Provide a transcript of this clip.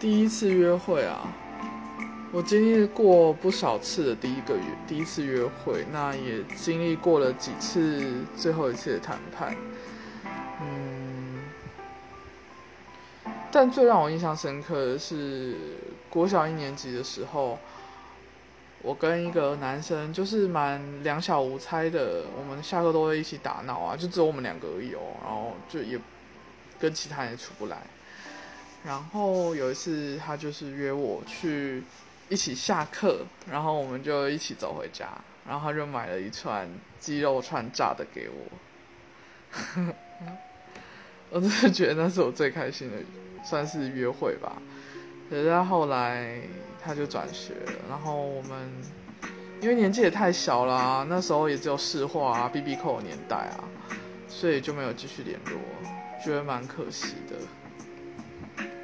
第一次约会啊，我经历过不少次的第一个约第一次约会，那也经历过了几次最后一次的谈判，嗯，但最让我印象深刻的是国小一年级的时候，我跟一个男生就是蛮两小无猜的，我们下课都会一起打闹啊，就只有我们两个而已哦，然后就也跟其他人处不来。然后有一次，他就是约我去一起下课，然后我们就一起走回家，然后他就买了一串鸡肉串炸的给我，我真的觉得那是我最开心的，算是约会吧。可是他后来他就转学了，然后我们因为年纪也太小了，那时候也只有市话啊、B B 扣年代啊，所以就没有继续联络，觉得蛮可惜的。